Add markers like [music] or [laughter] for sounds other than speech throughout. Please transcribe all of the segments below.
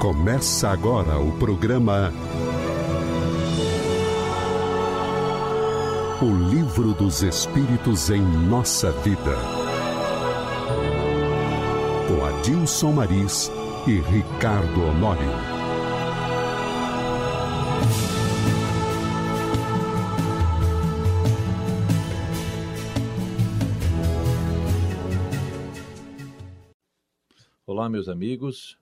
Começa agora o programa O Livro dos Espíritos em Nossa Vida. Com Adilson Maris e Ricardo Honório. Olá, meus amigos.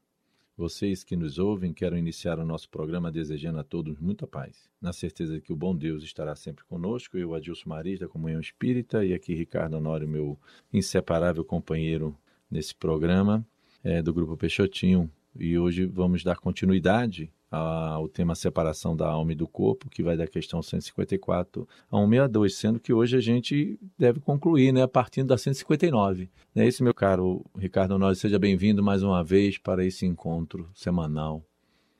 Vocês que nos ouvem, quero iniciar o nosso programa desejando a todos muita paz, na certeza de que o bom Deus estará sempre conosco. Eu, Adilson Maris, da Comunhão Espírita, e aqui Ricardo Honório, meu inseparável companheiro nesse programa é, do Grupo Peixotinho. E hoje vamos dar continuidade ao tema separação da alma e do corpo, que vai da questão 154 a 162, sendo que hoje a gente deve concluir, né, partindo da 159. É isso, meu caro Ricardo Honório, seja bem-vindo mais uma vez para esse encontro semanal.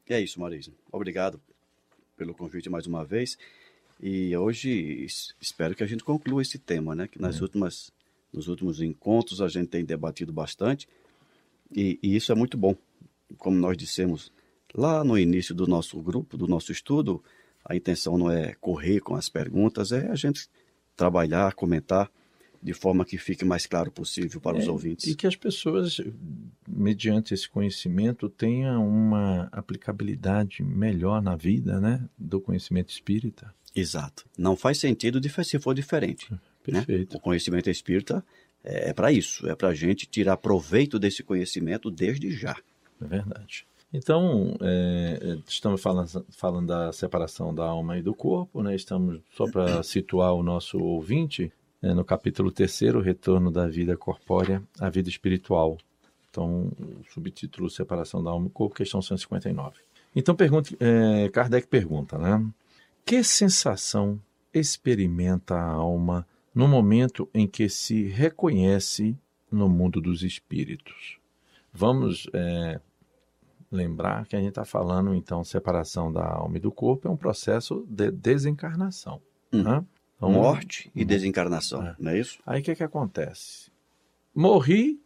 É isso, Maurício. Obrigado pelo convite mais uma vez. E hoje espero que a gente conclua esse tema, né, que nas é. últimas nos últimos encontros a gente tem debatido bastante. E, e isso é muito bom. Como nós dissemos Lá no início do nosso grupo, do nosso estudo, a intenção não é correr com as perguntas, é a gente trabalhar, comentar de forma que fique mais claro possível para é, os ouvintes. E que as pessoas, mediante esse conhecimento, tenham uma aplicabilidade melhor na vida, né, do conhecimento espírita. Exato. Não faz sentido se for diferente. Né? Perfeito. Né? O conhecimento espírita é, é para isso, é para a gente tirar proveito desse conhecimento desde já. É verdade. Então, é, é, estamos falando, falando da separação da alma e do corpo, né? Estamos, só para situar o nosso ouvinte, é, no capítulo 3, Retorno da Vida Corpórea à Vida Espiritual. Então, o subtítulo Separação da Alma e Corpo, questão 159. Então, pergunta, é, Kardec pergunta, né? Que sensação experimenta a alma no momento em que se reconhece no mundo dos espíritos? Vamos é, lembrar que a gente está falando, então, separação da alma e do corpo é um processo de desencarnação. Hum. Né? Então, Morte e desencarnação, é. não é isso? Aí o que, que acontece? Morri,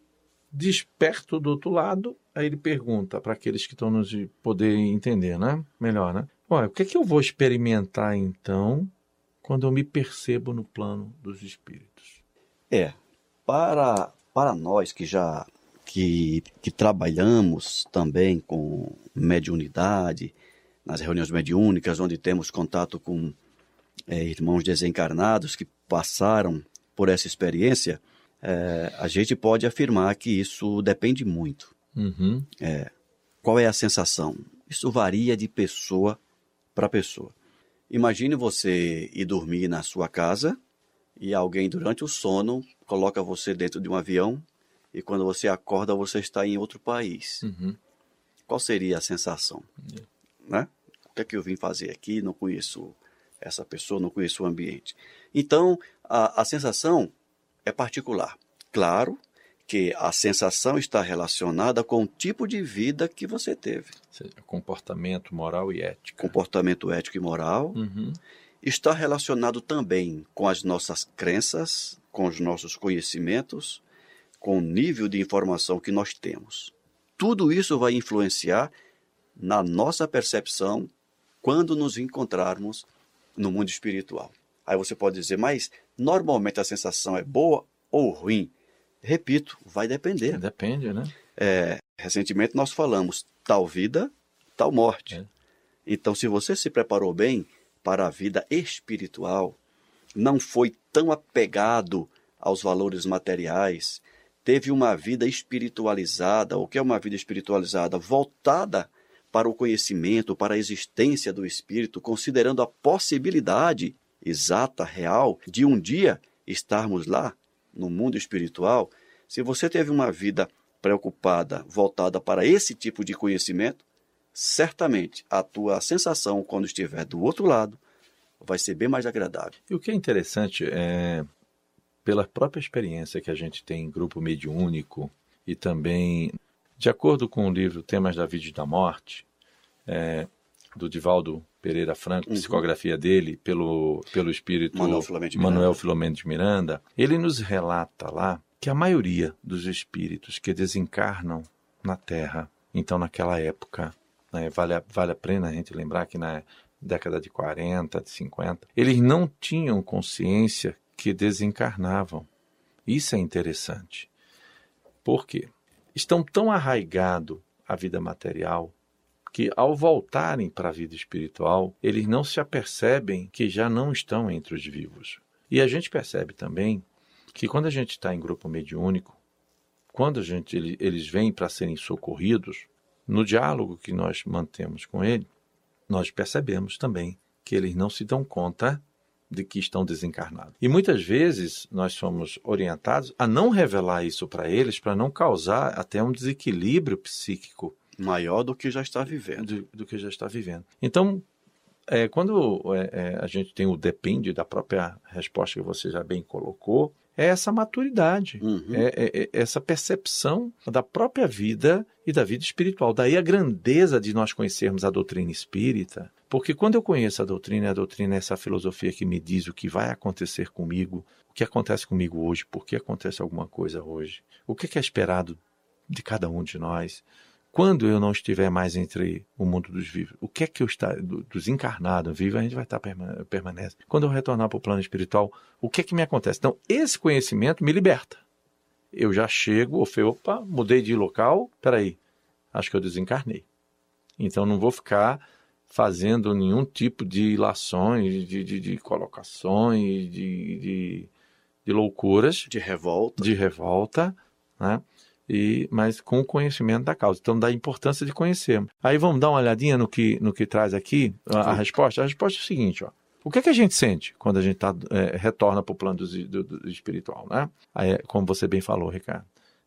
desperto do outro lado, aí ele pergunta para aqueles que estão nos poder entender, né? Melhor, né? Olha, o que, que eu vou experimentar então quando eu me percebo no plano dos espíritos? É, para, para nós que já que, que trabalhamos também com mediunidade, nas reuniões mediúnicas, onde temos contato com é, irmãos desencarnados que passaram por essa experiência, é, a gente pode afirmar que isso depende muito. Uhum. É, qual é a sensação? Isso varia de pessoa para pessoa. Imagine você ir dormir na sua casa e alguém durante o sono coloca você dentro de um avião e quando você acorda você está em outro país. Uhum. Qual seria a sensação? Uhum. Né? O que é que eu vim fazer aqui? Não conheço essa pessoa, não conheço o ambiente. Então, a, a sensação é particular. Claro que a sensação está relacionada com o tipo de vida que você teve. Seja, comportamento moral e ético. Comportamento ético e moral. Uhum. Está relacionado também com as nossas crenças, com os nossos conhecimentos, com o nível de informação que nós temos. Tudo isso vai influenciar na nossa percepção quando nos encontrarmos no mundo espiritual. Aí você pode dizer, mas normalmente a sensação é boa ou ruim? Repito, vai depender. Depende, né? É, recentemente nós falamos tal vida, tal morte. É. Então, se você se preparou bem para a vida espiritual, não foi tão apegado aos valores materiais, teve uma vida espiritualizada. O que é uma vida espiritualizada? Voltada para o conhecimento, para a existência do espírito, considerando a possibilidade exata, real, de um dia estarmos lá no mundo espiritual. Se você teve uma vida preocupada, voltada para esse tipo de conhecimento, certamente a tua sensação quando estiver do outro lado vai ser bem mais agradável. E o que é interessante é pela própria experiência que a gente tem em grupo mediúnico e também, de acordo com o livro Temas da Vida e da Morte, é, do Divaldo Pereira Franco, uhum. psicografia dele pelo, pelo espírito Manuel Filomeno, Manuel Filomeno de Miranda, ele nos relata lá que a maioria dos espíritos que desencarnam na Terra, então naquela época, né, vale, a, vale a pena a gente lembrar que na década de 40, de 50, eles não tinham consciência que desencarnavam. Isso é interessante. Por quê? Estão tão arraigados à vida material que, ao voltarem para a vida espiritual, eles não se apercebem que já não estão entre os vivos. E a gente percebe também que, quando a gente está em grupo mediúnico, quando a gente, eles vêm para serem socorridos, no diálogo que nós mantemos com ele, nós percebemos também que eles não se dão conta de que estão desencarnados. E muitas vezes nós somos orientados a não revelar isso para eles, para não causar até um desequilíbrio psíquico maior do que já está vivendo. Do, do que já está vivendo. Então, é, quando é, é, a gente tem o depende da própria resposta que você já bem colocou, é essa maturidade, uhum. é, é, é, essa percepção da própria vida e da vida espiritual. Daí a grandeza de nós conhecermos a doutrina espírita, porque quando eu conheço a doutrina, a doutrina é essa filosofia que me diz o que vai acontecer comigo, o que acontece comigo hoje, por que acontece alguma coisa hoje, o que é esperado de cada um de nós, quando eu não estiver mais entre o mundo dos vivos, o que é que eu está dos encarnados, vivo, a gente vai estar permanece. Quando eu retornar para o plano espiritual, o que é que me acontece? Então, esse conhecimento me liberta. Eu já chego, ou falei, opa, mudei de local, peraí, acho que eu desencarnei. Então, não vou ficar fazendo nenhum tipo de ilações, de, de, de colocações, de, de, de loucuras. De revolta. De revolta, né? E, mas com o conhecimento da causa. Então, da importância de conhecer. Aí vamos dar uma olhadinha no que, no que traz aqui a, a resposta. A resposta é o seguinte, ó. O que, é que a gente sente quando a gente tá, é, retorna para o plano do, do, do, espiritual? Né? Aí, como você bem falou, Ricardo,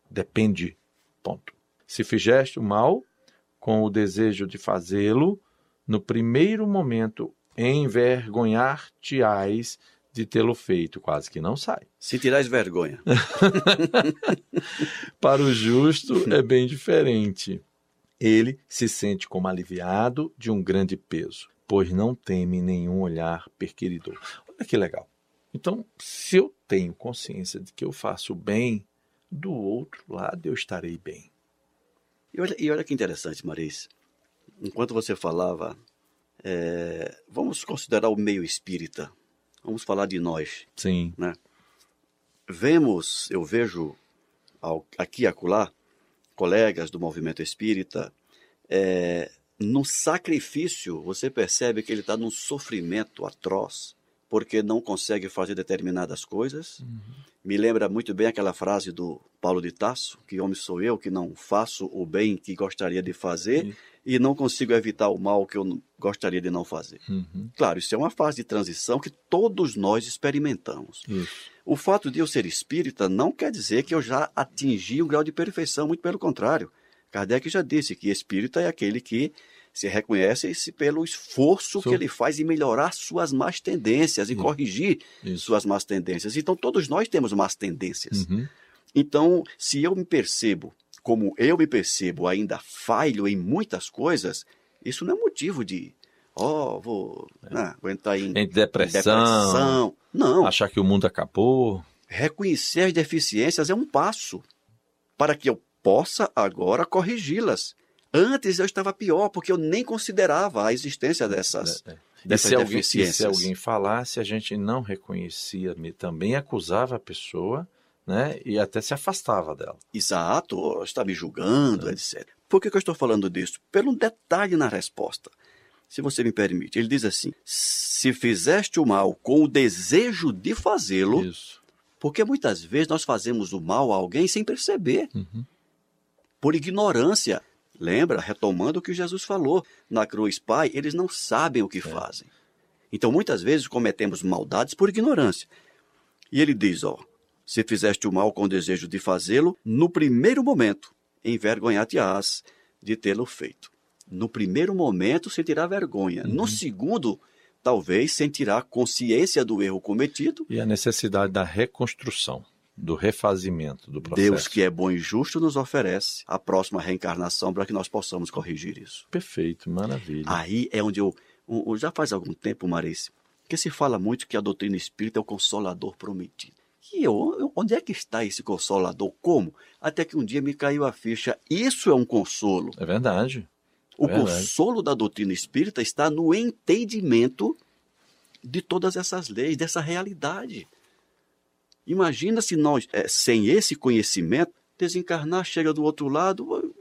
depende. Ponto. Se fizeste o mal com o desejo de fazê-lo, no primeiro momento envergonhar-te-ás de tê-lo feito, quase que não sai. Se tirais vergonha. [laughs] Para o justo é bem diferente. Ele se sente como aliviado de um grande peso, pois não teme nenhum olhar perquiridor. Olha que legal. Então, se eu tenho consciência de que eu faço bem, do outro lado eu estarei bem. E olha, e olha que interessante, Maris. Enquanto você falava, é, vamos considerar o meio espírita Vamos falar de nós. Sim. Né? Vemos, eu vejo aqui e acolá, colegas do movimento espírita, é, no sacrifício, você percebe que ele está num sofrimento atroz, porque não consegue fazer determinadas coisas. Uhum. Me lembra muito bem aquela frase do Paulo de Tasso, que homem sou eu que não faço o bem que gostaria de fazer, Sim e não consigo evitar o mal que eu gostaria de não fazer. Uhum. Claro, isso é uma fase de transição que todos nós experimentamos. O fato de eu ser espírita não quer dizer que eu já atingi um grau de perfeição, muito pelo contrário. Kardec já disse que espírita é aquele que se reconhece -se pelo esforço que ele faz em melhorar suas más tendências, e corrigir Isso. suas más tendências. Então, todos nós temos más tendências. Uhum. Então, se eu me percebo como eu me percebo ainda falho em muitas coisas, isso não é motivo de, ó, oh, vou, é. né, vou entrar em, em depressão, depressão. Não. Achar que o mundo acabou. Reconhecer as deficiências é um passo para que eu possa agora corrigi-las. Antes eu estava pior, porque eu nem considerava a existência dessas, é, é. dessas e deficiências. Alguém, se alguém falasse, a gente não reconhecia, também acusava a pessoa né? E até se afastava dela. Exato, está me julgando, é. etc. Por que, que eu estou falando disso? Pelo detalhe na resposta. Se você me permite, ele diz assim: se fizeste o mal com o desejo de fazê-lo, porque muitas vezes nós fazemos o mal a alguém sem perceber, uhum. por ignorância. Lembra, retomando o que Jesus falou, na cruz, Pai, eles não sabem o que é. fazem. Então, muitas vezes cometemos maldades por ignorância. E ele diz, ó, se fizeste o mal com o desejo de fazê-lo, no primeiro momento envergonhar-te-ás de tê-lo feito. No primeiro momento sentirá vergonha. Uhum. No segundo, talvez sentirá consciência do erro cometido. E a necessidade da reconstrução, do refazimento do processo. Deus, que é bom e justo, nos oferece a próxima reencarnação para que nós possamos corrigir isso. Perfeito, maravilha. Aí é onde eu, eu já faz algum tempo, Marice, que se fala muito que a doutrina espírita é o consolador prometido. E eu, onde é que está esse consolador? Como? Até que um dia me caiu a ficha. Isso é um consolo. É verdade. O Verdade. consolo da doutrina espírita está no entendimento de todas essas leis, dessa realidade. Imagina se nós, é, sem esse conhecimento, desencarnar, chega do outro lado,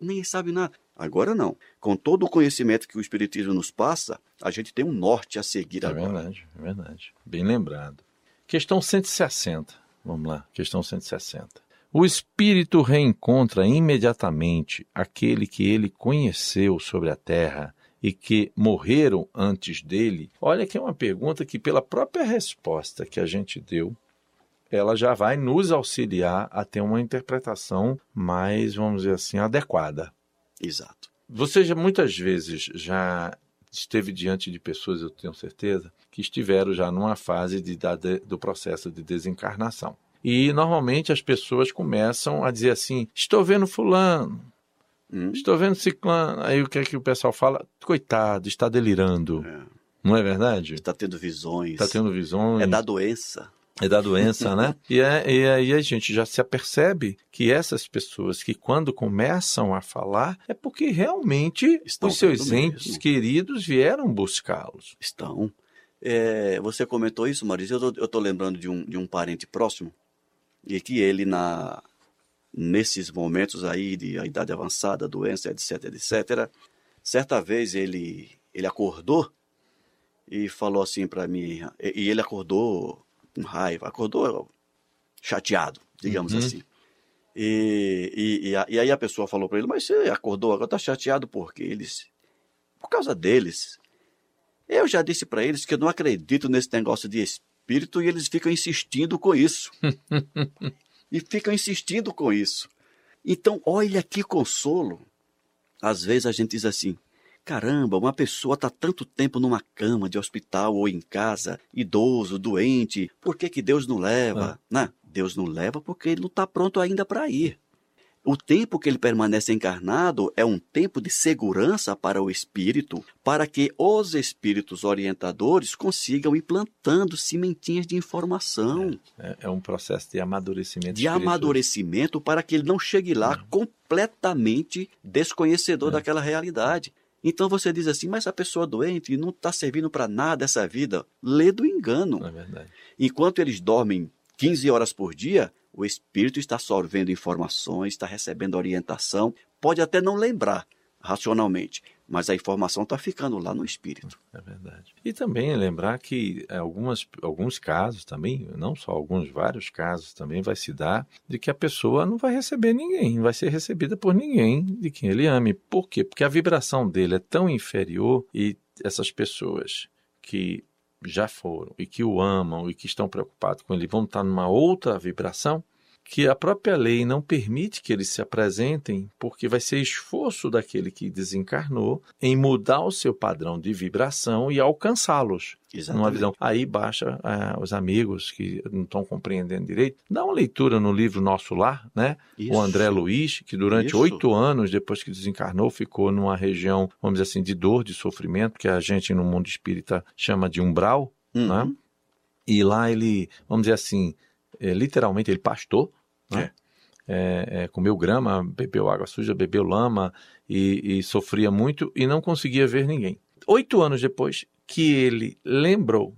nem sabe nada. Agora não. Com todo o conhecimento que o Espiritismo nos passa, a gente tem um norte a seguir É agora. verdade, é verdade. Bem lembrado. Questão 160. Vamos lá, questão 160. O espírito reencontra imediatamente aquele que ele conheceu sobre a terra e que morreram antes dele? Olha que é uma pergunta que, pela própria resposta que a gente deu, ela já vai nos auxiliar a ter uma interpretação mais, vamos dizer assim, adequada. Exato. Você já muitas vezes já esteve diante de pessoas, eu tenho certeza, que estiveram já numa fase de, da- do processo de desencarnação. E normalmente as pessoas começam a dizer assim: estou vendo fulano, Hum? estou vendo ciclano. Aí o que é que o pessoal fala? Coitado, está delirando. É. Não é verdade? Está tendo visões. Está tendo visões. É da doença. É da doença, né? [laughs] E, é- e aí a gente já se apercebe que essas pessoas que quando começam a falar é porque realmente Estão os seus entes mesmo. queridos vieram buscá-los. Estão. É, você comentou isso, Maurício. Eu tô, eu tô lembrando de um, de um parente próximo e que ele, na, nesses momentos aí de a idade avançada, doença, etc, etc, certa vez ele, ele acordou e falou assim para mim, e, e ele acordou com raiva, acordou chateado, digamos Uhum. assim. E, e, e, a- e aí a pessoa falou para ele, mas você acordou agora, tá chateado por quê? Eles, por causa deles. Eu já disse para eles que eu não acredito nesse negócio de espírito e eles ficam insistindo com isso. [laughs] e ficam insistindo com isso. Então, olha que consolo. Às vezes a gente diz assim: caramba, uma pessoa está tanto tempo numa cama de hospital ou em casa, idoso, doente, por que, que Deus não leva? Né? Deus não leva porque ele não está pronto ainda para ir. O tempo que ele permanece encarnado é um tempo de segurança para o espírito, para que os espíritos orientadores consigam ir plantando sementinhas de informação, É, é um processo de amadurecimento de espiritual. amadurecimento, para que ele não chegue lá completamente desconhecedor daquela realidade. Então você diz assim, mas a pessoa doente não está servindo para nada essa vida. Lê do engano. É. Enquanto eles dormem 15 horas por dia, o espírito está sorvendo informações, está recebendo orientação, pode até não lembrar racionalmente, mas a informação está ficando lá no espírito. É verdade. E também lembrar que algumas, alguns casos também, não só alguns, vários casos também vai se dar de que a pessoa não vai receber ninguém, vai ser recebida por ninguém de quem ele ame. Por quê? Porque a vibração dele é tão inferior e essas pessoas que já foram e que o amam e que estão preocupados com ele vão estar numa outra vibração que a própria lei não permite que eles se apresentem, porque vai ser esforço daquele que desencarnou em mudar o seu padrão de vibração e alcançá-los numa visão. Aí baixa ah, os amigos que não estão compreendendo direito. Dá uma leitura no livro Nosso Lar, né? Isso. O André Luiz, que durante oito anos, depois que desencarnou, ficou numa região, vamos dizer assim, de dor, de sofrimento, que a gente no mundo espírita chama de umbral, Uhum. né? E lá ele, vamos dizer assim, é, literalmente ele pastou, né? É, é, comeu grama, bebeu água suja, bebeu lama e, e sofria muito e não conseguia ver ninguém. Oito anos depois que ele lembrou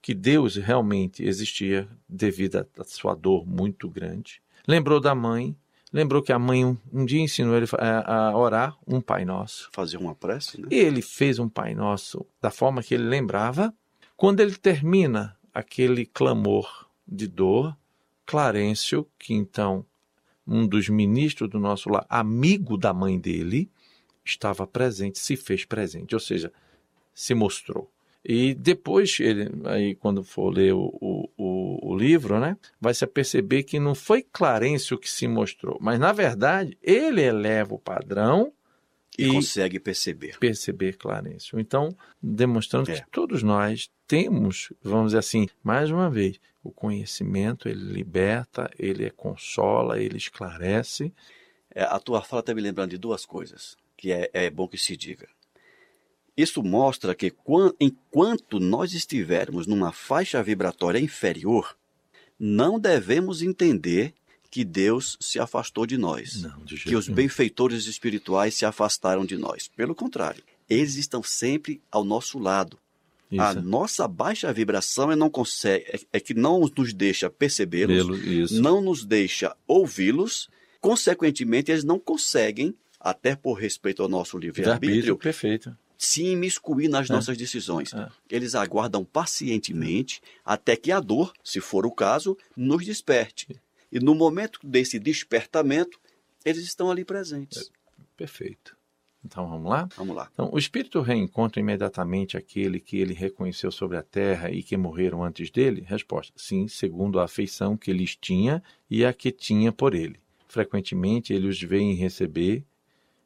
que Deus realmente existia devido à sua dor muito grande, lembrou da mãe, lembrou que a mãe um, um dia ensinou ele a, a orar um Pai Nosso. Fazer uma prece, né? E ele fez um Pai Nosso da forma que ele lembrava. Quando ele termina aquele clamor de dor, Clarencio, que então um dos ministros do nosso lar, amigo da mãe dele, estava presente, se fez presente, ou seja, se mostrou. E depois, ele, aí quando for ler o, o, o, livro, né, vai se perceber que não foi Clarencio que se mostrou, mas na verdade ele eleva o padrão E, e- consegue perceber. perceber Clarencio. Então, demonstrando É. que todos nós temos, vamos dizer assim, mais uma vez, o conhecimento, ele liberta, ele consola, ele esclarece. É, a tua fala está me lembrando de duas coisas que é, é bom que se diga. Isso mostra que quan- enquanto nós estivermos numa faixa vibratória inferior, não devemos entender que Deus se afastou de nós, Não, de que os benfeitores espirituais se afastaram de nós. Pelo contrário, eles estão sempre ao nosso lado. A Isso. nossa baixa vibração é, não consegue, é, é que não nos deixa percebê-los, não nos deixa ouvi-los, consequentemente, eles não conseguem, até por respeito ao nosso Arbítrio, livre-arbítrio, se imiscuir nas É. nossas decisões. É. Eles aguardam pacientemente até que a dor, se for o caso, nos desperte. E no momento desse despertamento, eles estão ali presentes. Perfeito. Então vamos lá? Vamos lá. Então, o espírito reencontra imediatamente aquele que ele reconheceu sobre a terra e que morreram antes dele? Resposta: sim, segundo a afeição que lhes tinha e a que tinha por ele. Frequentemente ele os vê em receber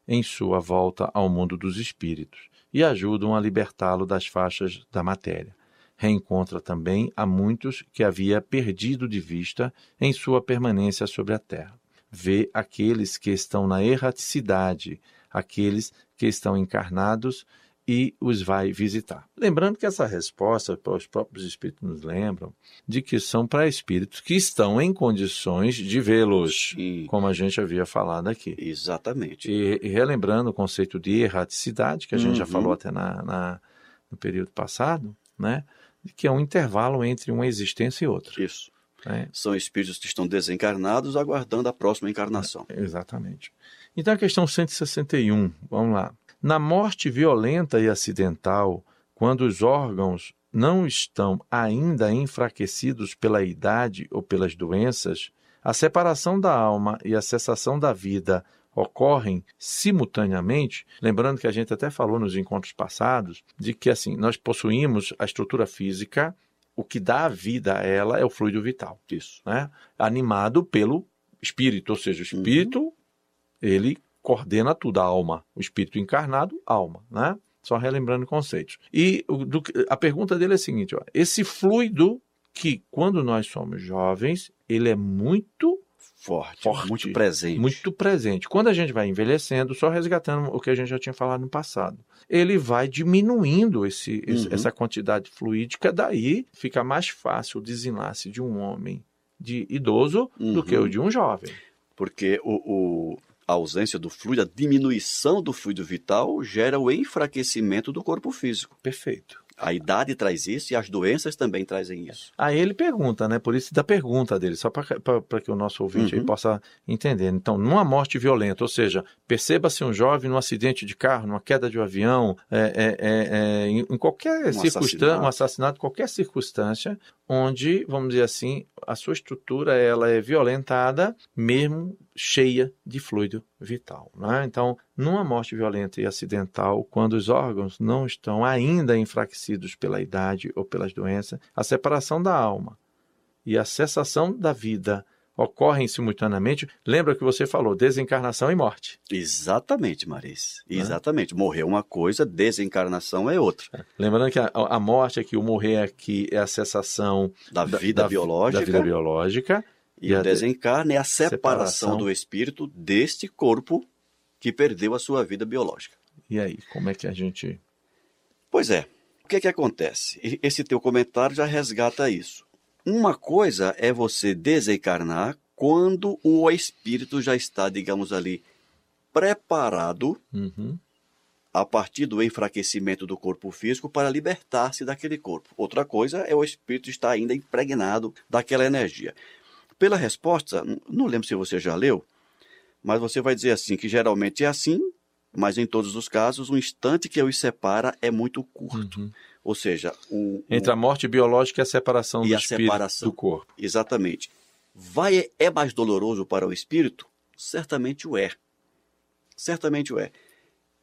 em sua volta ao mundo dos espíritos e ajudam a libertá-lo das faixas da matéria. Reencontra também a muitos que havia perdido de vista em sua permanência sobre a terra. Vê aqueles que estão na erraticidade, aqueles que estão encarnados e os vai visitar. Lembrando que essa resposta, os próprios espíritos nos lembram, de que são para espíritos que estão em condições de vê-los, como a gente havia falado aqui. exatamente. E, e relembrando o conceito de erraticidade, que a gente já Uhum. falou até na, na- no período passado, né? Que é um intervalo entre uma existência e outra. Isso. né? São espíritos que estão desencarnados aguardando a próxima encarnação. Exatamente. Então, a questão 161, vamos lá. Na morte violenta e acidental, quando os órgãos não estão ainda enfraquecidos pela idade ou pelas doenças, a separação da alma e a cessação da vida ocorrem simultaneamente, lembrando que a gente até falou nos encontros passados de que assim, nós possuímos a estrutura física, o que dá vida a ela é o fluido vital Isso. né? animado pelo espírito, ou seja, o espírito ele coordena tudo, a alma, o espírito encarnado, alma, né? Só relembrando conceitos. E do a pergunta dele é a seguinte: ó, esse fluido que quando nós somos jovens ele é muito Forte, Forte. muito presente. muito presente. Quando a gente vai envelhecendo, só resgatando o que a gente já tinha falado no passado, ele vai diminuindo esse, esse- Uhum. essa quantidade fluídica, daí fica mais fácil o desenlace de um homem de idoso do Uhum. que o de um jovem. Porque o, o- a ausência do fluido, a diminuição do fluido vital gera o enfraquecimento do corpo físico. Perfeito. A idade traz isso e as doenças também trazem isso. Aí ele pergunta, né? Por isso da pergunta dele, só para que o nosso ouvinte Uhum. possa entender. Então, numa morte violenta, ou seja, perceba-se um jovem num acidente de carro, numa queda de um avião, é, é, é, é, em, em qualquer Um circunstância, assassinato. um assassinato, qualquer circunstância, onde, vamos dizer assim, a sua estrutura ela é violentada, mesmo cheia de fluido vital. Né? Então, numa morte violenta e acidental, quando os órgãos não estão ainda enfraquecidos pela idade ou pelas doenças, a separação da alma e a cessação da vida ocorrem simultaneamente. Lembra que você falou desencarnação e morte. Exatamente, Maris. Né? Exatamente. Morrer é uma coisa, desencarnação é outra. Lembrando que a, a morte aqui, o morrer aqui é a cessação Da vida da, biológica da vida biológica e e a o de- desencarne é a separação, separação. do espírito deste corpo que perdeu a sua vida biológica. E aí, como é que a gente Pois é. O que é que acontece? Esse teu comentário já resgata isso. Uma coisa é você desencarnar quando o espírito já está, digamos ali, preparado Uhum. a partir do enfraquecimento do corpo físico para libertar-se daquele corpo. Outra coisa é o espírito estar ainda impregnado daquela energia. Pela resposta, não lembro se você já leu, mas você vai dizer assim que geralmente é assim, mas em todos os casos o instante que os separa é muito curto. Uhum. Ou seja, o, o- entre a morte biológica e a separação E do a espírito separação. do corpo? exatamente. Vai é mais doloroso para o espírito? Certamente o é. Certamente o é.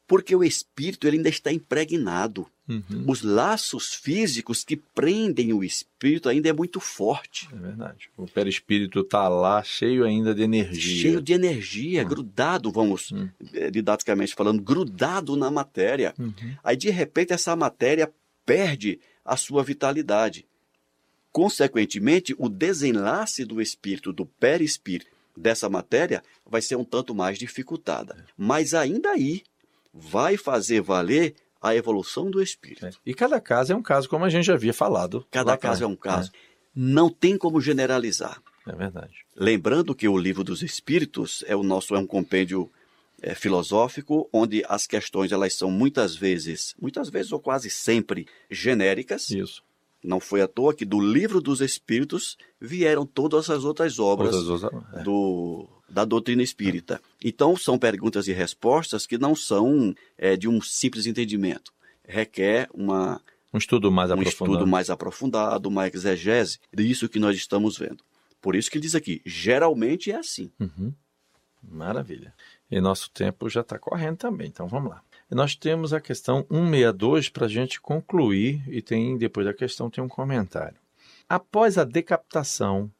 Porque o espírito ele ainda está impregnado. Uhum. Os laços físicos que prendem o espírito ainda é muito forte. É verdade. O perispírito está lá cheio ainda de energia. Cheio de energia, grudado, vamos, Hum. eh, didaticamente falando, grudado na matéria. Uhum. Aí, de repente, essa matéria perde a sua vitalidade. Consequentemente, o desenlace do espírito, do perispírito, dessa matéria, vai ser um tanto mais dificultada. Mas ainda aí, vai fazer valer a evolução do espírito. É. E cada caso é um caso, como a gente já havia falado. Cada caso é um caso. Não tem como generalizar. É verdade. Lembrando que o livro dos Espíritos é o nosso é um compêndio é, filosófico onde as questões elas são muitas vezes, muitas vezes ou quase sempre genéricas. Isso. Não foi à toa que do livro dos Espíritos vieram todas as outras obras Outras- é. do, da doutrina espírita. Então, são perguntas e respostas que não são é, de um simples entendimento. Requer uma, Um estudo mais um aprofundado. estudo mais aprofundado, uma exegese disso que nós estamos vendo. Por isso que ele diz aqui, geralmente é assim. Uhum. Maravilha. E nosso tempo já está correndo também, então vamos lá. E nós temos a questão 162 para a gente concluir, e tem depois da questão tem um comentário. Após a decapitação,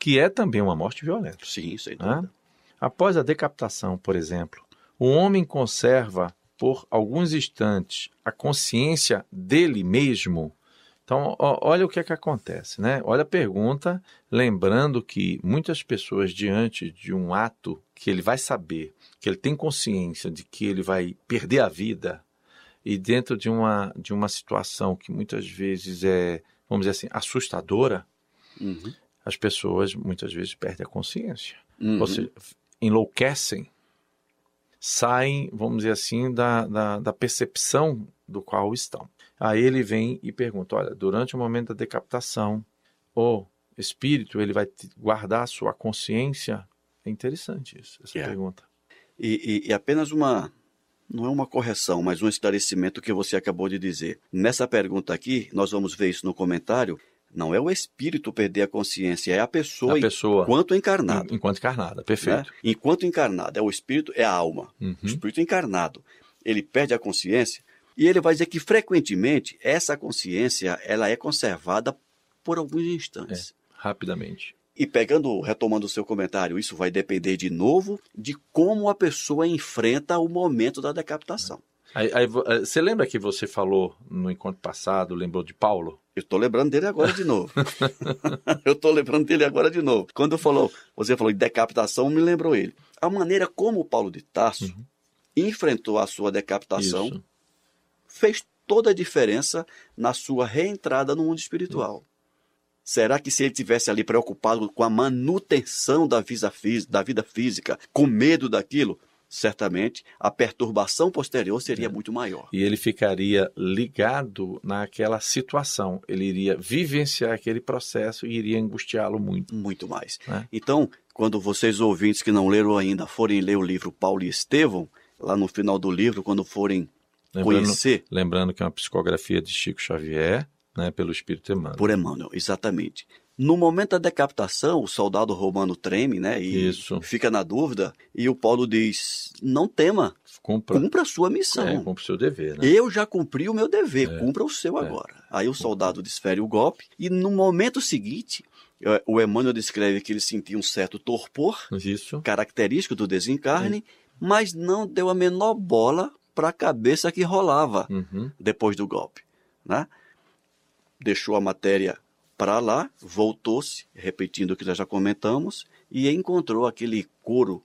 que é também uma morte violenta, Sim, sem né? dúvida. após a decapitação, por exemplo, o homem conserva por alguns instantes a consciência dele mesmo. Então, ó, olha o que é que acontece, né? Olha a pergunta, lembrando que muitas pessoas diante de um ato que ele vai saber, que ele tem consciência de que ele vai perder a vida e dentro de uma de uma situação que muitas vezes é, vamos dizer assim, assustadora, Uhum. As pessoas muitas vezes perdem a consciência. Uhum. Ou seja, enlouquecem, saem, vamos dizer assim, da, da, da percepção do qual estão. Aí ele vem e pergunta: olha, durante o momento da decapitação, o espírito ele vai guardar a sua consciência? É interessante isso, essa É. pergunta. E, e- e apenas uma. Não é uma correção, mas um esclarecimento que você acabou de dizer. Nessa pergunta aqui, nós vamos ver isso no comentário. Não é o espírito perder a consciência, é a pessoa, a pessoa enquanto encarnado. enquanto encarnada, né? perfeito. Enquanto encarnado, é o espírito, é a alma. Uhum. O espírito encarnado. Ele perde a consciência e ele vai dizer que frequentemente essa consciência ela é conservada por alguns instantes. Rapidamente. E pegando, retomando o seu comentário, isso vai depender de novo de como a pessoa enfrenta o momento da decapitação. Aí, aí eh, você lembra que você falou no encontro passado, lembrou de Paulo? Eu estou lembrando dele agora de novo. [laughs] eu estou lembrando dele agora de novo. Quando falou, você falou de decapitação, me lembrou ele. A maneira como o Paulo de Tarso enfrentou a sua decapitação Isso. fez toda a diferença na sua reentrada no mundo espiritual. Será que se ele tivesse ali preocupado com a manutenção da vida física, com medo daquilo, certamente a perturbação posterior seria muito maior. e ele ficaria ligado naquela situação. Ele iria vivenciar aquele processo e iria angustiá-lo muito. Muito mais. É. Então, quando vocês ouvintes que não leram ainda forem ler o livro Paulo e Estevão, lá no final do livro, quando forem Lembrando, conhecer lembrando que é uma psicografia de Chico Xavier, né, pelo Espírito Emmanuel. por Emmanuel, exatamente. No momento da decapitação, o soldado romano treme, né? E Isso. fica na dúvida, e o Paulo diz: não tema, Cumpra, cumpra a sua missão. é, cumpra o seu dever. Né? Eu já cumpri o meu dever, É. cumpra o seu É. agora. Aí o soldado desfere o golpe, e no momento seguinte, eh, o Emmanuel descreve que ele sentia um certo torpor, Isso. característico do desencarne, mas não deu a menor bola para a cabeça que rolava Uhum. depois do golpe. Né? Deixou a matéria para lá, voltou-se, repetindo o que nós já comentamos, e encontrou aquele coro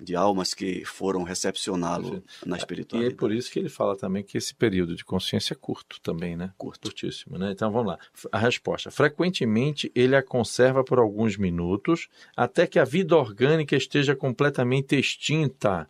de almas que foram recepcioná-lo na E é espiritualidade. por isso que ele fala também que esse período de consciência é curto também, né? Curto. Curtíssimo, né? Então vamos lá. A resposta. Frequentemente ele a conserva por alguns minutos até que a vida orgânica esteja completamente extinta.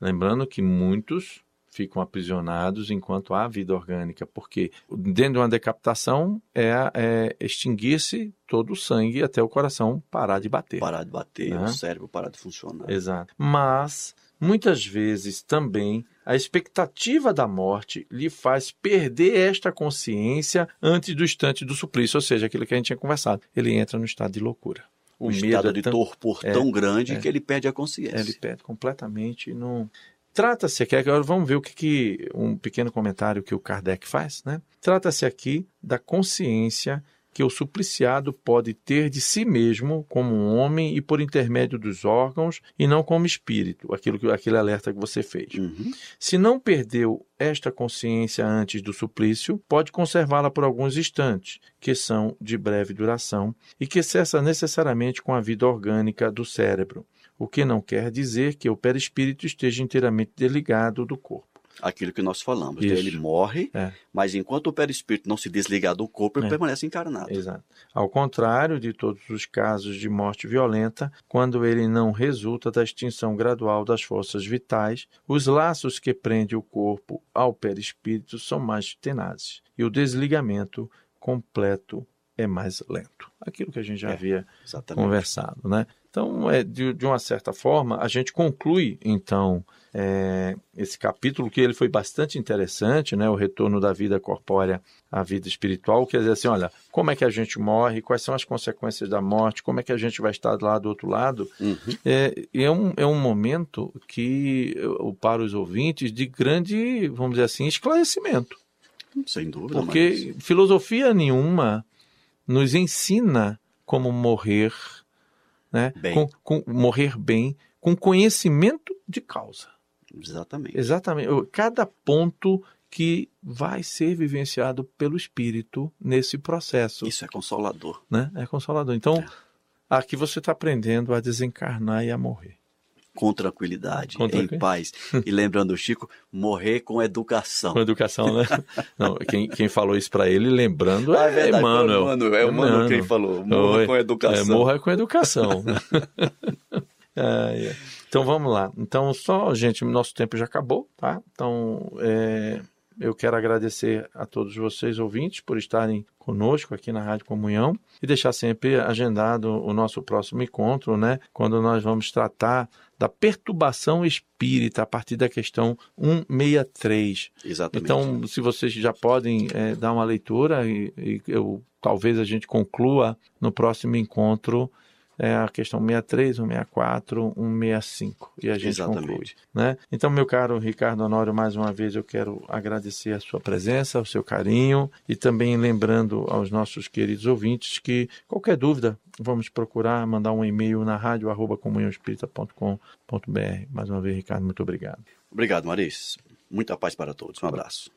Lembrando que muitos ficam aprisionados enquanto há vida orgânica, porque dentro de uma decapitação é, é extinguir-se todo o sangue até o coração parar de bater. Parar de bater, Né? o cérebro parar de funcionar. Exato. Mas, muitas vezes também, a expectativa da morte lhe faz perder esta consciência antes do instante do suplício, ou seja, aquilo que a gente tinha conversado. Ele entra no estado de loucura. O medo estado é de tão- torpor é, tão grande é. que ele perde a consciência. Ele perde completamente. Não... Trata-se aqui, agora vamos ver o que, que um pequeno comentário que o Kardec faz, né? Trata-se aqui da consciência que o supliciado pode ter de si mesmo como um homem e por intermédio dos órgãos e não como espírito, aquilo que aquele alerta que você fez. Uhum. Se não perdeu esta consciência antes do suplício, pode conservá-la por alguns instantes, que são de breve duração e que cessa necessariamente com a vida orgânica do cérebro, o que não quer dizer que o perispírito esteja inteiramente desligado do corpo. Aquilo que nós falamos. Isso. Ele morre, É. mas enquanto o perispírito não se desligar do corpo, ele É. permanece encarnado. Exato. Ao contrário de todos os casos de morte violenta, quando ele não resulta da extinção gradual das forças vitais, os laços que prendem o corpo ao perispírito são mais tenazes e o desligamento completo é mais lento. Aquilo que a gente já É, havia Exatamente. conversado, né? Então, é, de, de uma certa forma, a gente conclui, então, é, esse capítulo, que ele foi bastante interessante, né? O retorno da vida corpórea à vida espiritual, quer dizer assim, olha, como é que a gente morre, quais são as consequências da morte, como é que a gente vai estar lá do outro lado. Uhum. É, é, um, é um momento que, para os ouvintes, de grande, vamos dizer assim, esclarecimento. Sem dúvida. mas- Porque filosofia nenhuma nos ensina como morrer, né? Bem. Com, com- morrer bem, com conhecimento de causa. Exatamente. Exatamente. Cada ponto que vai ser vivenciado pelo espírito nesse processo, Isso é consolador. né? É consolador. Então, aqui você está aprendendo a desencarnar e a morrer. Com tranquilidade, Com em tranquil- paz. [laughs] E lembrando o Chico, morrer com educação. Com educação, né? [laughs] Não, quem, quem falou isso para ele, lembrando, Ah, é, é verdade, Emmanuel. Emmanuel, é o Emmanuel quem falou, morra Oi. com educação. É, morra com educação. [laughs] Ai. Então vamos lá. Então, só, gente, nosso tempo já acabou, tá? Então, é, eu quero agradecer a todos vocês, ouvintes, por estarem conosco aqui na Rádio Comunhão e deixar sempre agendado o nosso próximo encontro, né? Quando nós vamos tratar da perturbação espírita a partir da questão 163. Exatamente. Então, se vocês já podem é, dar uma leitura e, e eu, talvez a gente conclua no próximo encontro é, a questão 63, 164, 165 e a gente Exatamente. conclui. Né? Então, meu caro Ricardo Honório, mais uma vez eu quero agradecer a sua presença, o seu carinho e também lembrando aos nossos queridos ouvintes que qualquer dúvida, vamos procurar mandar um e-mail na rádio arroba comunhãoespírita.com.br. Mais uma vez, Ricardo, muito obrigado. Obrigado, Maris. Muita paz para todos. Um abraço.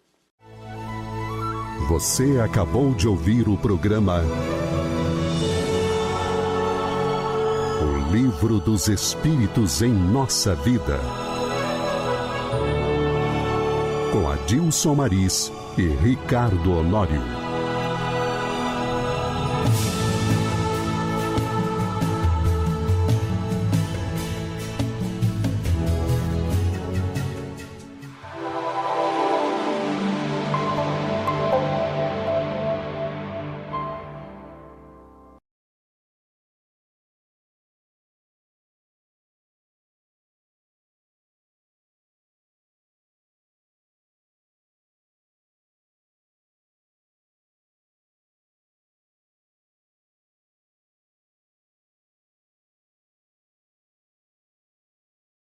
Você acabou de ouvir o programa Livro dos Espíritos em Nossa Vida. Com Adilson Maris e Ricardo Honório.